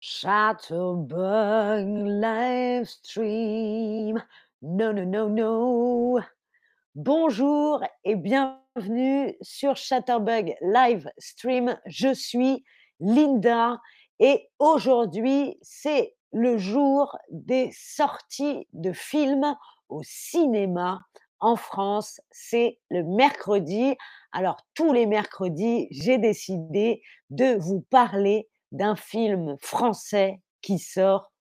Chatterbug Livestream. Non, non, non, non. Bonjour et bienvenue sur Chatterbug Livestream. Je suis Linda et aujourd'hui, c'est le jour des sorties de films au cinéma en France. C'est le mercredi. Alors, tous les mercredis, j'ai décidé de vous parler d'un film français qui sort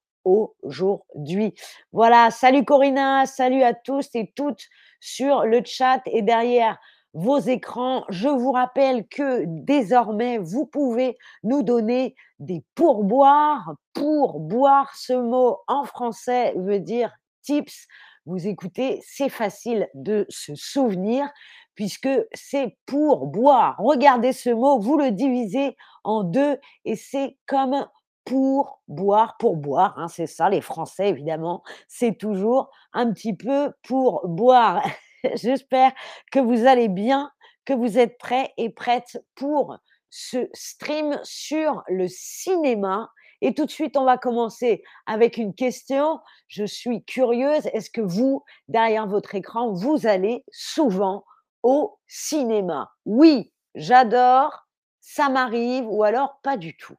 aujourd'hui. Voilà, salut Corinna, salut à tous et toutes sur le chat et derrière vos écrans. Je vous rappelle que désormais, vous pouvez nous donner des pourboires. Pourboire, ce mot en français veut dire tips. Vous écoutez, c'est facile de se souvenir puisque c'est pour boire. Regardez ce mot, vous le divisez en deux et c'est comme pour boire, pour boire, hein, c'est ça, les Français évidemment, c'est toujours un petit peu pour boire. J'espère que vous allez bien, que vous êtes prêts et prêtes pour ce stream sur le cinéma. Et tout de suite, on va commencer avec une question. Je suis curieuse, est-ce que vous, derrière votre écran, vous allez souvent au cinéma? Oui, j'adore, ça m'arrive ou alors pas du tout.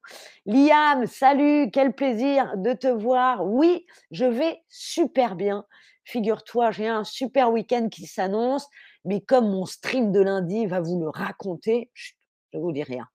Liam, salut, quel plaisir de te voir. Oui, je vais super bien. Figure-toi, j'ai un super week-end qui s'annonce, mais comme mon stream de lundi va vous le raconter, je vous dis rien.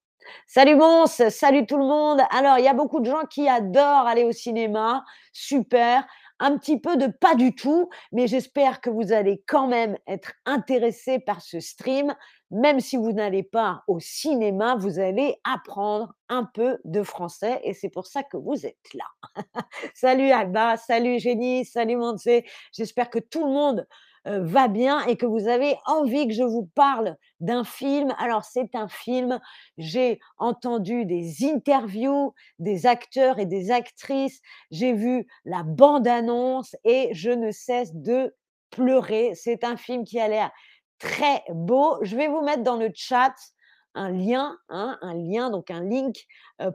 Salut Mons, salut tout le monde. Alors, il y a beaucoup de gens qui adorent aller au cinéma. Super un petit peu de pas du tout, mais j'espère que vous allez quand même être intéressé par ce stream. Même si vous n'allez pas au cinéma, vous allez apprendre un peu de français et c'est pour ça que vous êtes là. salut Alba, salut Génie, salut Montsé. J'espère que tout le monde va bien et que vous avez envie que je vous parle d'un film. Alors c'est un film, j'ai entendu des interviews des acteurs et des actrices, j'ai vu la bande-annonce et je ne cesse de pleurer. C'est un film qui a l'air très beau. Je vais vous mettre dans le chat un lien, hein, un lien, donc un link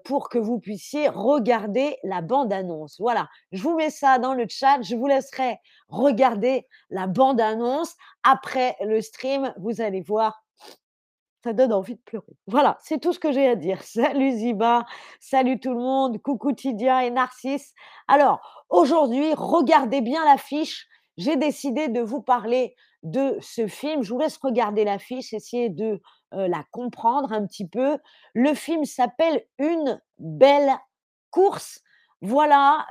pour que vous puissiez regarder la bande-annonce. Voilà, je vous mets ça dans le chat. Je vous laisserai regarder la bande-annonce. Après le stream, vous allez voir, ça donne envie de pleurer. Voilà, c'est tout ce que j'ai à dire. Salut Ziba, salut tout le monde, coucou Tidia et Narcisse. Alors, aujourd'hui, regardez bien l'affiche. J'ai décidé de vous parler de ce film. Je vous laisse regarder l'affiche, essayer de la comprendre un petit peu. Le film s'appelle Une belle course. Voilà,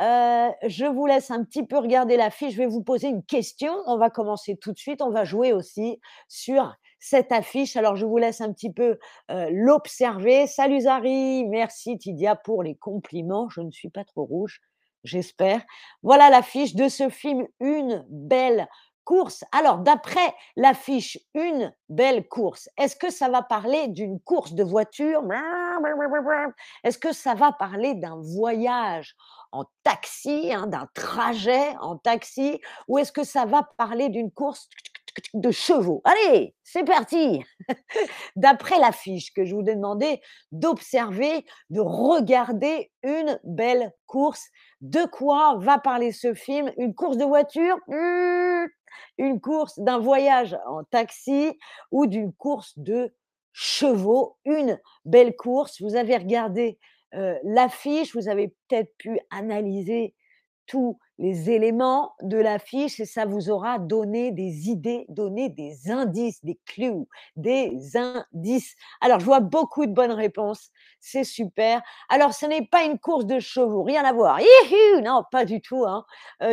je vous laisse un petit peu regarder l'affiche. Je vais vous poser une question. On va commencer tout de suite. On va jouer aussi sur cette affiche. Alors, je vous laisse un petit peu l'observer. Salut Zari, merci Tidia pour les compliments. Je ne suis pas trop rouge, j'espère. Voilà l'affiche de ce film Une belle Alors, d'après l'affiche Une belle course, est-ce que ça va parler d'une course de voiture? Est-ce que ça va parler d'un voyage en taxi, hein, d'un trajet en taxi? Ou est-ce que ça va parler d'une course de chevaux? Allez, c'est parti! D'après l'affiche que je vous ai demandé d'observer, de regarder une belle course, de quoi va parler ce film? Une course de voiture? Une course d'un voyage en taxi ou d'une course de chevaux, une belle course. Vous avez regardé l'affiche, vous avez peut-être pu analyser tous les éléments de l'affiche et ça vous aura donné des idées, donné des indices, des clues, des indices. Alors, je vois beaucoup de bonnes réponses, c'est super. Alors, ce n'est pas une course de chevaux, rien à voir. non, pas du tout. Hein.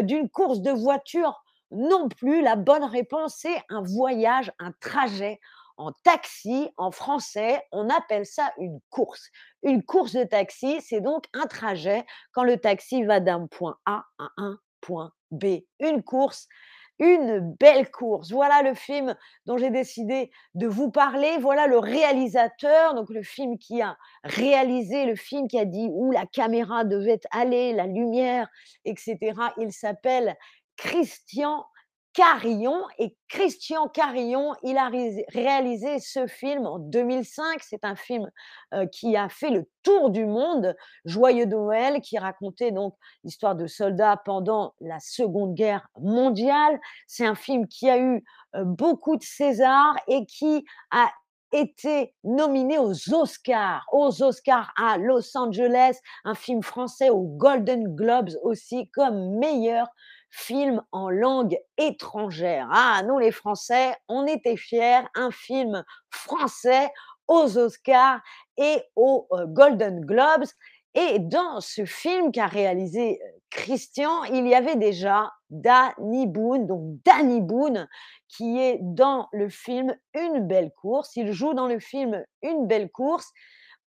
D'une course de voiture non plus. La bonne réponse, c'est un voyage, un trajet en taxi. En français, on appelle ça une course. Une course de taxi, c'est donc un trajet quand le taxi va d'un point A à un point B. Une course, une belle course. Voilà le film dont j'ai décidé de vous parler. Voilà le réalisateur, donc le film qui a réalisé, le film qui a dit où la caméra devait aller, la lumière, etc. Il s'appelle Christian Carillon et Christian Carillon, il a réalisé ce film en 2005. C'est un film qui a fait le tour du monde, Joyeux Noël, qui racontait donc l'histoire de soldats pendant la Seconde Guerre mondiale. C'est un film qui a eu beaucoup de Césars et qui a été nominé aux Oscars, aux Oscars à Los Angeles, un film français aux Golden Globes aussi comme meilleur film en langue étrangère. Ah, nous les Français, on était fiers, un film français aux Oscars et aux euh, Golden Globes. Et dans ce film qu'a réalisé euh, Christian, il y avait déjà Danny Boone, donc Danny Boone, qui est dans le film Une belle course. Il joue dans le film Une belle course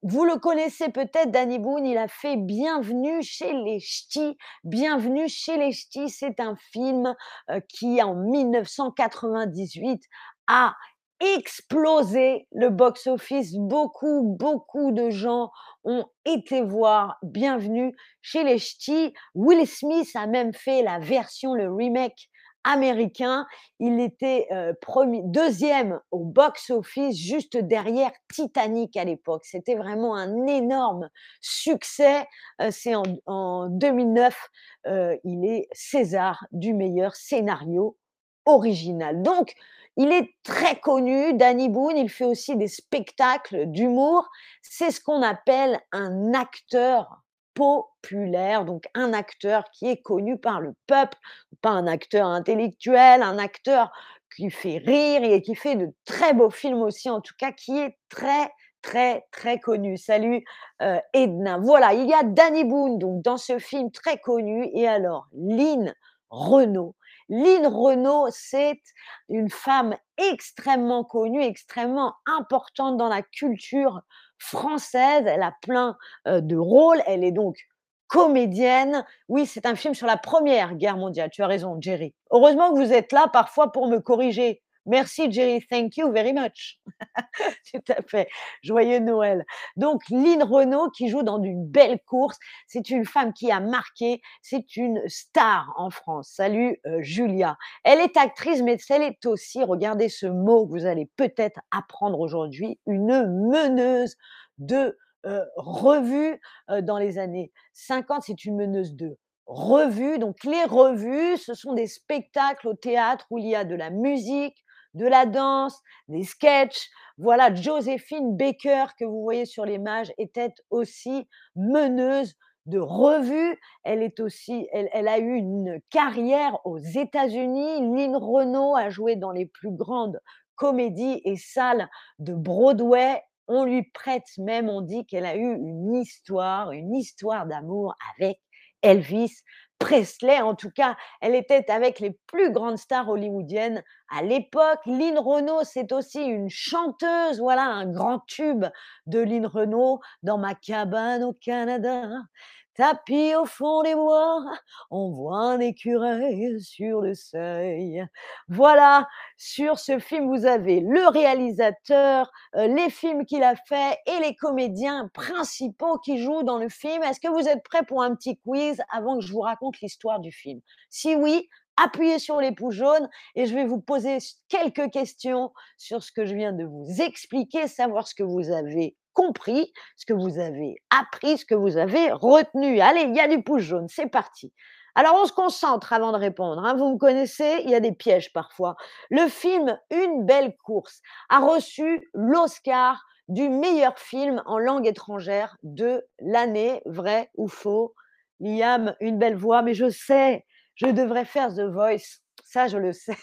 vous le connaissez peut-être, Danny Boone, il a fait Bienvenue chez les Ch'tis. Bienvenue chez les Ch'tis, c'est un film euh, qui, en 1998, a explosé le box-office. Beaucoup, beaucoup de gens ont été voir Bienvenue chez les Ch'tis. Will Smith a même fait la version, le remake américain. Il était premier, deuxième au box-office, juste derrière Titanic à l'époque. C'était vraiment un énorme succès. C'est en, 2009, il est César du meilleur scénario original. Donc, il est très connu, Danny Boone, il fait aussi des spectacles d'humour. C'est ce qu'on appelle un acteur populaire, donc un acteur qui est connu par le peuple, pas un acteur intellectuel, un acteur qui fait rire et qui fait de très beaux films aussi, en tout cas qui est très très très connu. Salut euh, Edna. Voilà, il y a Danny Boone donc dans ce film très connu et alors Lynn Renault. Lynn Renault, c'est une femme extrêmement connue, extrêmement importante dans la culture française, elle a plein de rôles, elle est donc comédienne. Oui, c'est un film sur la Première Guerre mondiale, tu as raison, Jerry. Heureusement que vous êtes là parfois pour me corriger. Merci Jerry, thank you very much. Tout à fait. Joyeux Noël. Donc Lynn Renault qui joue dans une belle course, c'est une femme qui a marqué, c'est une star en France. Salut euh, Julia. Elle est actrice, mais elle est aussi, regardez ce mot que vous allez peut-être apprendre aujourd'hui, une meneuse de euh, revue euh, dans les années 50. C'est une meneuse de revue. Donc les revues, ce sont des spectacles au théâtre où il y a de la musique, de la danse, des sketchs. Voilà, Joséphine Baker, que vous voyez sur l'image, était aussi meneuse de revue. Elle est aussi, elle, a eu une carrière aux États-Unis. Lynn Renault a joué dans les plus grandes comédies et salles de Broadway. On lui prête même, on dit qu'elle a eu une histoire, une histoire d'amour avec Elvis Presley, en tout cas, elle était avec les plus grandes stars hollywoodiennes à l'époque. Lynn Renault, c'est aussi une chanteuse, voilà un grand tube de Lynn Renault dans ma cabane au Canada. Tapis au fond des bois, on voit un écureuil sur le seuil. Voilà, sur ce film, vous avez le réalisateur, euh, les films qu'il a fait et les comédiens principaux qui jouent dans le film. Est-ce que vous êtes prêts pour un petit quiz avant que je vous raconte l'histoire du film? Si oui, appuyez sur les pouces jaunes et je vais vous poser quelques questions sur ce que je viens de vous expliquer, savoir ce que vous avez compris, ce que vous avez appris, ce que vous avez retenu. Allez, il y a du pouce jaune, c'est parti. Alors, on se concentre avant de répondre. Hein. Vous me connaissez, il y a des pièges parfois. Le film Une belle course a reçu l'Oscar du meilleur film en langue étrangère de l'année, vrai ou faux? Liam, une belle voix, mais je sais, je devrais faire The Voice. Je le sais.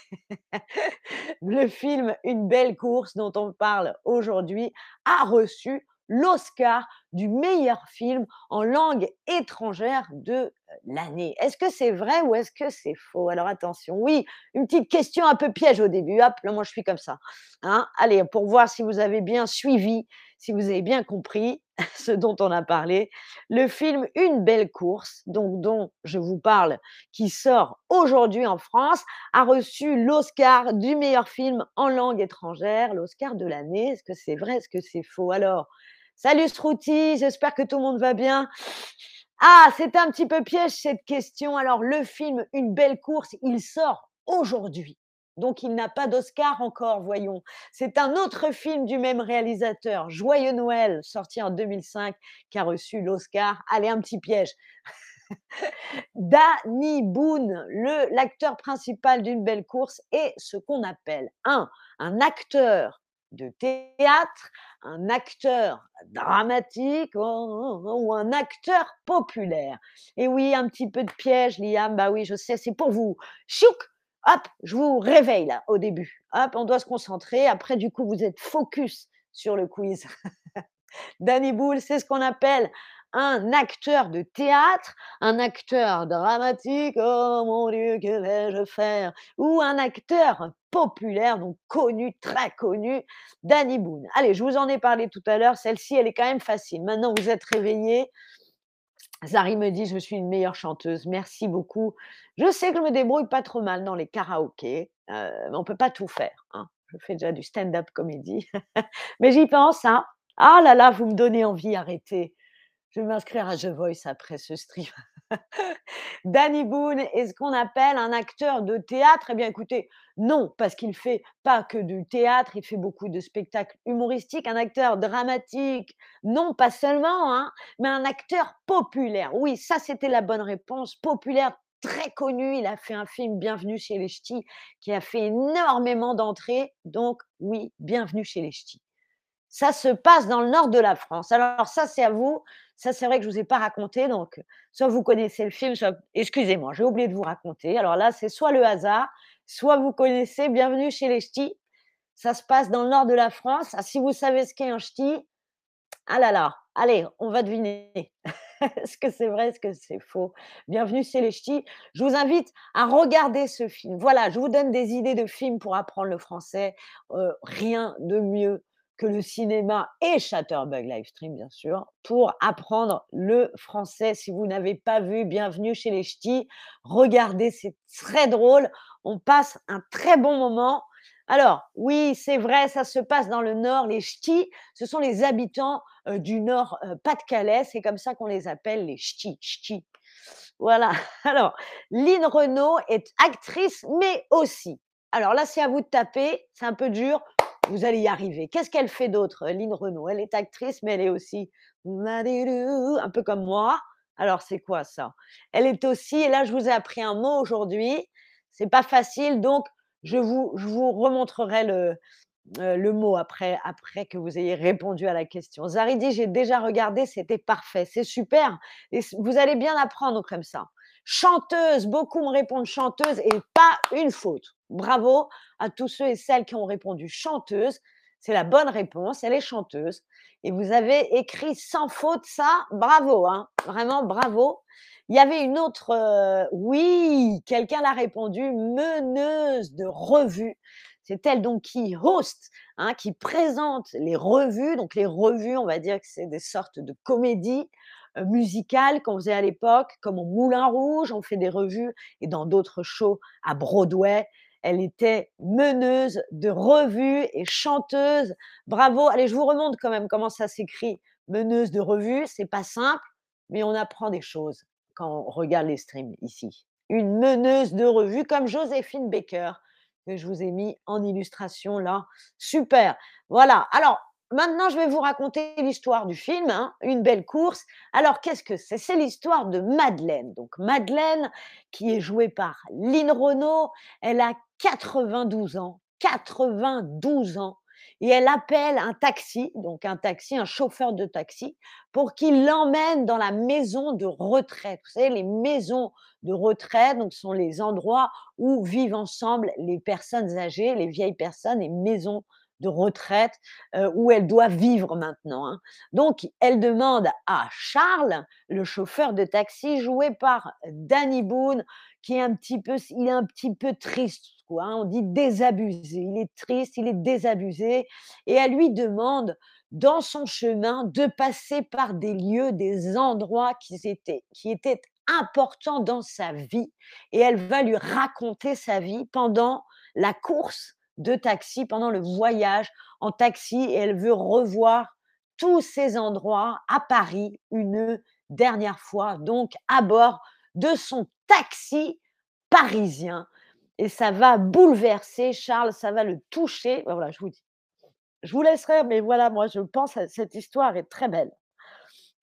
le film Une belle course dont on parle aujourd'hui a reçu l'Oscar du meilleur film en langue étrangère de l'année. Est-ce que c'est vrai ou est-ce que c'est faux? Alors attention, oui, une petite question un peu piège au début. Hop, là, moi je suis comme ça. Hein Allez, pour voir si vous avez bien suivi, si vous avez bien compris ce dont on a parlé, le film Une belle course, donc dont je vous parle, qui sort aujourd'hui en France, a reçu l'Oscar du meilleur film en langue étrangère, l'Oscar de l'année. Est-ce que c'est vrai? Est-ce que c'est faux? Alors, salut Srouti, j'espère que tout le monde va bien. Ah, c'est un petit peu piège cette question. Alors, le film Une belle course, il sort aujourd'hui. Donc il n'a pas d'Oscar encore, voyons. C'est un autre film du même réalisateur, Joyeux Noël, sorti en 2005, qui a reçu l'Oscar. Allez, un petit piège. Danny Boone, l'acteur principal d'une belle course, est ce qu'on appelle un, un acteur de théâtre, un acteur dramatique ou un acteur populaire. Et oui, un petit peu de piège, Liam, bah oui, je sais, c'est pour vous. Chouk Hop, je vous réveille là au début. Hop, on doit se concentrer. Après, du coup, vous êtes focus sur le quiz. Danny Boule, c'est ce qu'on appelle un acteur de théâtre, un acteur dramatique, oh mon Dieu, que vais-je faire? Ou un acteur populaire, donc connu, très connu, Danny Boone. Allez, je vous en ai parlé tout à l'heure, celle-ci, elle est quand même facile. Maintenant, vous êtes réveillés. Zari me dit, je suis une meilleure chanteuse. Merci beaucoup. Je sais que je me débrouille pas trop mal dans les karaokés, euh, mais on peut pas tout faire. Hein. Je fais déjà du stand-up comédie, mais j'y pense. Hein. Ah là là, vous me donnez envie, arrêtez. Je vais m'inscrire à The Voice après ce stream. Danny Boone est ce qu'on appelle un acteur de théâtre? Eh bien, écoutez, non, parce qu'il fait pas que du théâtre, il fait beaucoup de spectacles humoristiques. Un acteur dramatique, non, pas seulement, hein, mais un acteur populaire. Oui, ça, c'était la bonne réponse. Populaire, très connu. Il a fait un film Bienvenue chez les Ch'tis qui a fait énormément d'entrées. Donc, oui, Bienvenue chez les Ch'tis. Ça se passe dans le nord de la France. Alors ça, c'est à vous. Ça, c'est vrai que je ne vous ai pas raconté. Donc, soit vous connaissez le film, soit... Excusez-moi, j'ai oublié de vous raconter. Alors là, c'est soit le hasard, soit vous connaissez Bienvenue chez les Ch'tis. Ça se passe dans le nord de la France. Ah, si vous savez ce qu'est un ch'ti, ah là là, allez, on va deviner. est-ce que c'est vrai, est-ce que c'est faux? Bienvenue chez les ch'tis. Je vous invite à regarder ce film. Voilà, je vous donne des idées de films pour apprendre le français. Euh, rien de mieux que le cinéma et Chatterbug Livestream, bien sûr, pour apprendre le français. Si vous n'avez pas vu Bienvenue chez les Ch'tis, regardez, c'est très drôle. On passe un très bon moment. Alors, oui, c'est vrai, ça se passe dans le Nord. Les Ch'tis, ce sont les habitants euh, du Nord euh, Pas-de-Calais. C'est comme ça qu'on les appelle, les Ch'tis. Ch'tis. Voilà. Alors, Lynn Renault est actrice, mais aussi. Alors là, c'est à vous de taper. C'est un peu dur vous allez y arriver. Qu'est-ce qu'elle fait d'autre, Lynn Renault? Elle est actrice, mais elle est aussi un peu comme moi. Alors, c'est quoi ça? Elle est aussi, et là, je vous ai appris un mot aujourd'hui. C'est pas facile, donc je vous, remontrerai le, euh, le mot après, après que vous ayez répondu à la question. Zari dit J'ai déjà regardé, c'était parfait. C'est super. Et vous allez bien apprendre comme ça. Chanteuse, beaucoup me répondent chanteuse et pas une faute. Bravo à tous ceux et celles qui ont répondu chanteuse. C'est la bonne réponse, elle est chanteuse. Et vous avez écrit sans faute ça, bravo, hein, vraiment bravo. Il y avait une autre, euh, oui, quelqu'un l'a répondu, meneuse de revue. C'est elle donc qui host, hein, qui présente les revues. Donc les revues, on va dire que c'est des sortes de comédies euh, musicales qu'on faisait à l'époque, comme au Moulin Rouge, on fait des revues et dans d'autres shows à Broadway. Elle était meneuse de revue et chanteuse. Bravo. Allez, je vous remonte quand même comment ça s'écrit. Meneuse de revue, c'est pas simple, mais on apprend des choses quand on regarde les streams ici. Une meneuse de revue comme Joséphine Baker, que je vous ai mis en illustration là. Super. Voilà. Alors, maintenant, je vais vous raconter l'histoire du film, hein, Une belle course. Alors, qu'est-ce que c'est? C'est l'histoire de Madeleine. Donc, Madeleine, qui est jouée par Lynn Renault, elle a 92 ans. 92 ans. Et elle appelle un taxi, donc un taxi, un chauffeur de taxi, pour qu'il l'emmène dans la maison de retraite. Vous savez, les maisons de retraite, donc, sont les endroits où vivent ensemble les personnes âgées, les vieilles personnes, les maisons de retraite euh, où elle doit vivre maintenant. Hein. Donc, elle demande à Charles, le chauffeur de taxi, joué par Danny Boone, qui est un petit peu, il est un petit peu triste, Hein. On dit désabusé. Il est triste, il est désabusé, et elle lui demande dans son chemin de passer par des lieux, des endroits qui étaient, qui étaient importants dans sa vie, et elle va lui raconter sa vie pendant la course de taxi pendant le voyage en taxi et elle veut revoir tous ces endroits à Paris une dernière fois, donc à bord de son taxi parisien. Et ça va bouleverser Charles, ça va le toucher. Bah, voilà, je vous dis. Je vous laisserai, mais voilà, moi, je pense à cette histoire est très belle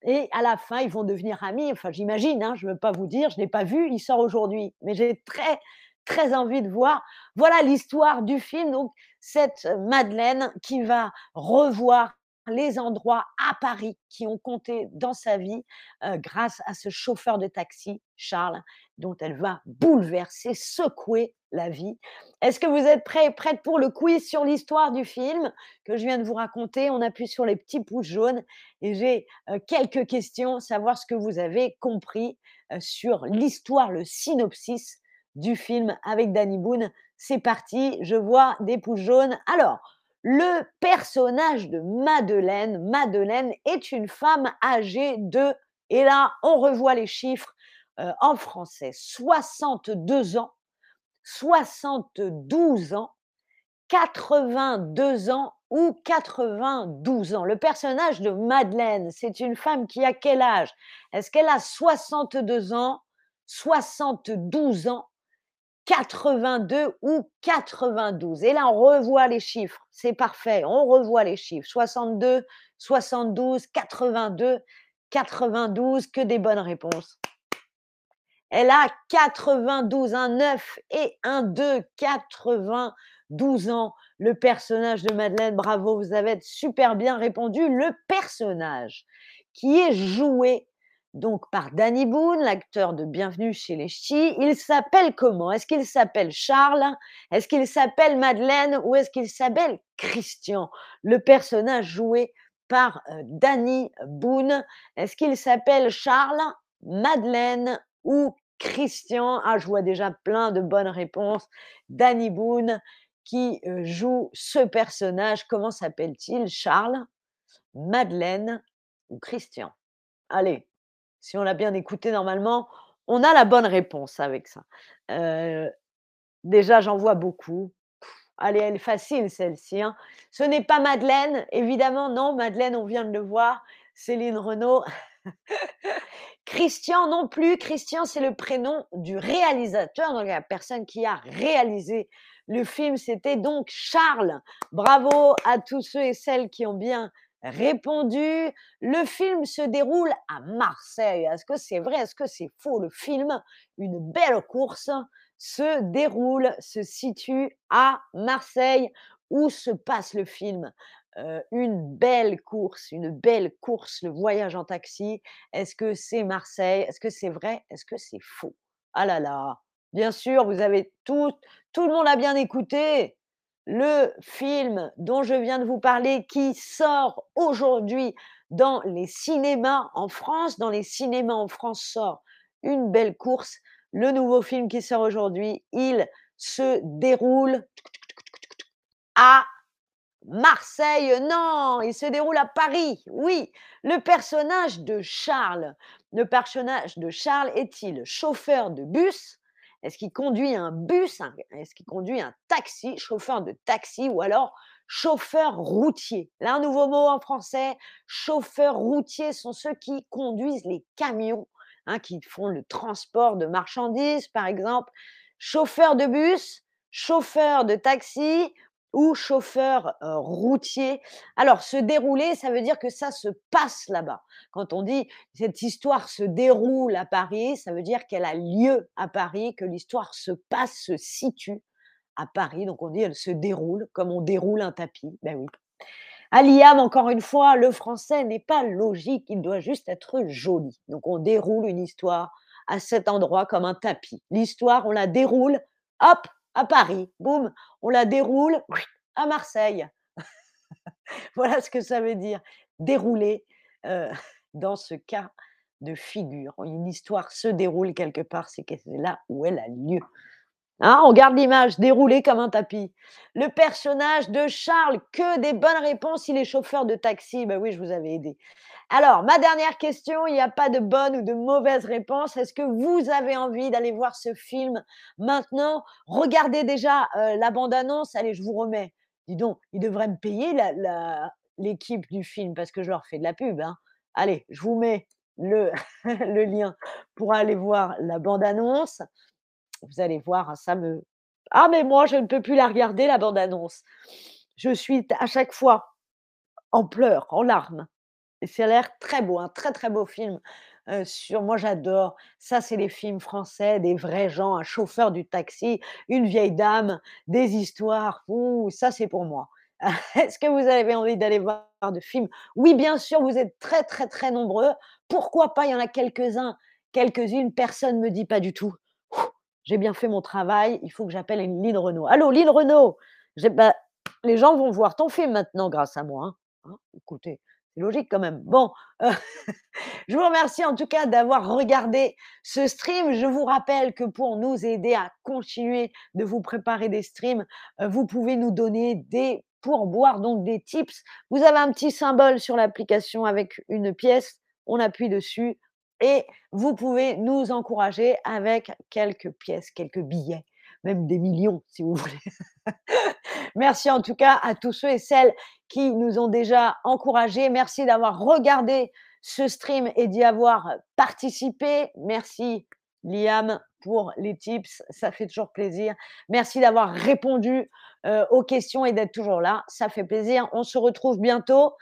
et à la fin, ils vont devenir amis. Enfin, j'imagine, hein, je ne veux pas vous dire, je ne l'ai pas vu, il sort aujourd'hui, mais j'ai très, très envie de voir. Voilà l'histoire du film. Donc, cette Madeleine qui va revoir les endroits à Paris qui ont compté dans sa vie euh, grâce à ce chauffeur de taxi, Charles, dont elle va bouleverser, secouer la vie. Est-ce que vous êtes prêts prête pour le quiz sur l'histoire du film que je viens de vous raconter? On appuie sur les petits pouces jaunes et j'ai euh, quelques questions, savoir ce que vous avez compris euh, sur l'histoire, le synopsis du film avec Danny Boone. C'est parti, je vois des pouces jaunes. Alors, le personnage de Madeleine, Madeleine est une femme âgée de, et là on revoit les chiffres euh, en français, 62 ans, 72 ans, 82 ans ou 92 ans. Le personnage de Madeleine, c'est une femme qui a quel âge? Est-ce qu'elle a 62 ans, 72 ans 82 ou 92. Et là, on revoit les chiffres. C'est parfait. On revoit les chiffres. 62, 72, 82, 92. Que des bonnes réponses. Elle a 92, un 9 et un 2, 92 ans. Le personnage de Madeleine, bravo, vous avez super bien répondu. Le personnage qui est joué donc par Danny Boone, l'acteur de Bienvenue chez les Ch'tis. Il s'appelle comment? Est-ce qu'il s'appelle Charles? Est-ce qu'il s'appelle Madeleine? Ou est-ce qu'il s'appelle Christian? Le personnage joué par euh, Danny Boone. Est-ce qu'il s'appelle Charles, Madeleine ou Christian? Ah, je vois déjà plein de bonnes réponses. Danny Boone qui euh, joue ce personnage. Comment s'appelle-t-il? Charles, Madeleine ou Christian? Allez, si on l'a bien écouté normalement, on a la bonne réponse avec ça. déjà, j'en vois beaucoup. allez, elle est facile celle-ci. Hein. Ce n'est pas Madeleine, évidemment, non, Madeleine, on vient de le voir. Céline Renaud. Christian non plus. Christian, c'est le prénom du réalisateur, donc la personne qui a réalisé le film. C'était donc Charles. Bravo à tous ceux et celles qui ont bien répondu. Le film se déroule à Marseille. Est-ce que c'est vrai? Est-ce que c'est faux? Le film, une belle course, se déroule, se situe à Marseille. Où se passe le film? Euh, une belle course, une belle course, le voyage en taxi. Est-ce que c'est Marseille? Est-ce que c'est vrai? Est-ce que c'est faux? Ah là là Bien sûr, vous avez tout, tout le monde a bien écouté le film dont je viens de vous parler qui sort aujourd'hui dans les cinémas en France. Dans les cinémas en France sort une belle course. Le nouveau film qui sort aujourd'hui, il se déroule à Marseille. Non, il se déroule à Paris. Oui, le personnage de Charles. Le personnage de Charles est-il chauffeur de bus est-ce qu'il conduit un bus Est-ce qu'il conduit un taxi, chauffeur de taxi ou alors chauffeur routier? Là, un nouveau mot en français. Chauffeur routier sont ceux qui conduisent les camions, hein, qui font le transport de marchandises, par exemple. Chauffeur de bus, chauffeur de taxi ou chauffeur routier. Alors, se dérouler, ça veut dire que ça se passe là-bas. Quand on dit cette histoire se déroule à Paris, ça veut dire qu'elle a lieu à Paris, que l'histoire se passe, se situe à Paris. Donc, on dit elle se déroule comme on déroule un tapis. Ben oui. À l'IAM, encore une fois, le français n'est pas logique, il doit juste être joli. Donc, on déroule une histoire à cet endroit comme un tapis. L'histoire, on la déroule, hop, Paris, boum, on la déroule à Marseille. voilà ce que ça veut dire, dérouler euh, dans ce cas de figure. Une histoire se déroule quelque part, c'est là où elle a lieu. Hein, on garde l'image, déroulée comme un tapis. Le personnage de Charles, que des bonnes réponses, il est chauffeur de taxi. Ben oui, je vous avais aidé. Alors, ma dernière question, il n'y a pas de bonne ou de mauvaise réponse. Est-ce que vous avez envie d'aller voir ce film maintenant? Regardez déjà euh, la bande-annonce. Allez, je vous remets. Dis donc, ils devraient me payer l'équipe du film parce que je leur fais de la pub. Hein. Allez, je vous mets le, le lien pour aller voir la bande-annonce vous allez voir, hein, ça me Ah mais moi, je ne peux plus la regarder la bande annonce. Je suis à chaque fois en pleurs, en larmes et ça a l'air très beau, un très, très beau film, sur moi j'adore, ça c'est les films français, des vrais gens, un chauffeur du taxi, une vieille dame, des histoires, ouh, ça c'est pour moi. Est-ce que vous avez envie d'aller voir de films? Oui, bien sûr, vous êtes très, très, très nombreux. Pourquoi pas? Il y en a quelques-uns, quelques-unes, personne me dit pas du tout. J'ai bien fait mon travail, il faut que j'appelle une Renaud. Allô Lynn Renaud? J'ai bah, les gens vont voir ton film maintenant grâce à moi, hein, hein, écoutez, c'est logique quand même. Bon, je vous remercie en tout cas d'avoir regardé ce stream. Je vous rappelle que pour nous aider à continuer de vous préparer des streams, heu, vous pouvez nous donner des pourboires, donc des tips. Vous avez un petit symbole sur l'application avec une pièce, on appuie dessus et vous pouvez nous encourager avec quelques pièces, quelques billets, même des millions si vous voulez. Merci en tout cas à tous ceux et celles qui nous ont déjà encouragés. Merci d'avoir regardé ce stream et d'y avoir participé. Merci Liam pour les tips, ça fait toujours plaisir. Merci d'avoir répondu, heu, aux questions et d'être toujours là, ça fait plaisir. On se retrouve bientôt.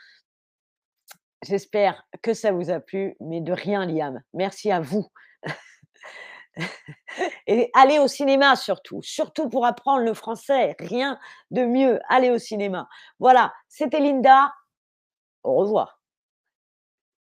J'espère que ça vous a plu, mais de rien Liam. Merci à vous. Et allez au cinéma surtout, surtout pour apprendre le français, rien de mieux, allez au cinéma. Voilà, c'était Linda, au revoir.